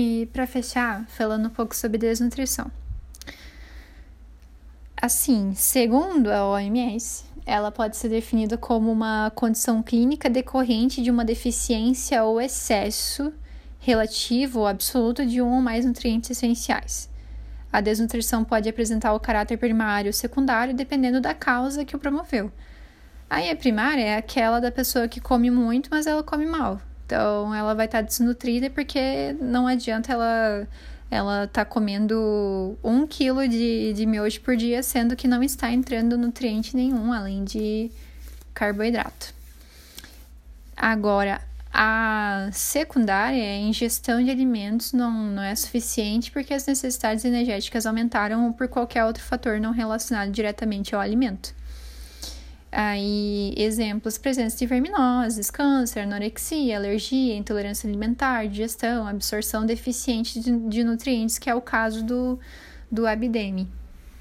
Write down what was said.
E para fechar, falando um pouco sobre desnutrição. Assim, segundo a OMS, ela pode ser definida como uma condição clínica decorrente de uma deficiência ou excesso relativo ou absoluto de um ou mais nutrientes essenciais. A desnutrição pode apresentar o caráter primário ou secundário dependendo da causa que o promoveu. Aí a primária é aquela da pessoa que come muito, mas ela come mal. Então ela vai estar desnutrida porque não adianta ela ela tá comendo um quilo de, de miojo por dia, sendo que não está entrando nutriente nenhum, além de carboidrato. Agora, a secundária, a ingestão de alimentos não, não é suficiente porque as necessidades energéticas aumentaram por qualquer outro fator não relacionado diretamente ao alimento. Aí, exemplos presentes de verminoses, câncer, anorexia, alergia, intolerância alimentar, digestão, absorção deficiente de, de nutrientes, que é o caso do, do abdeme.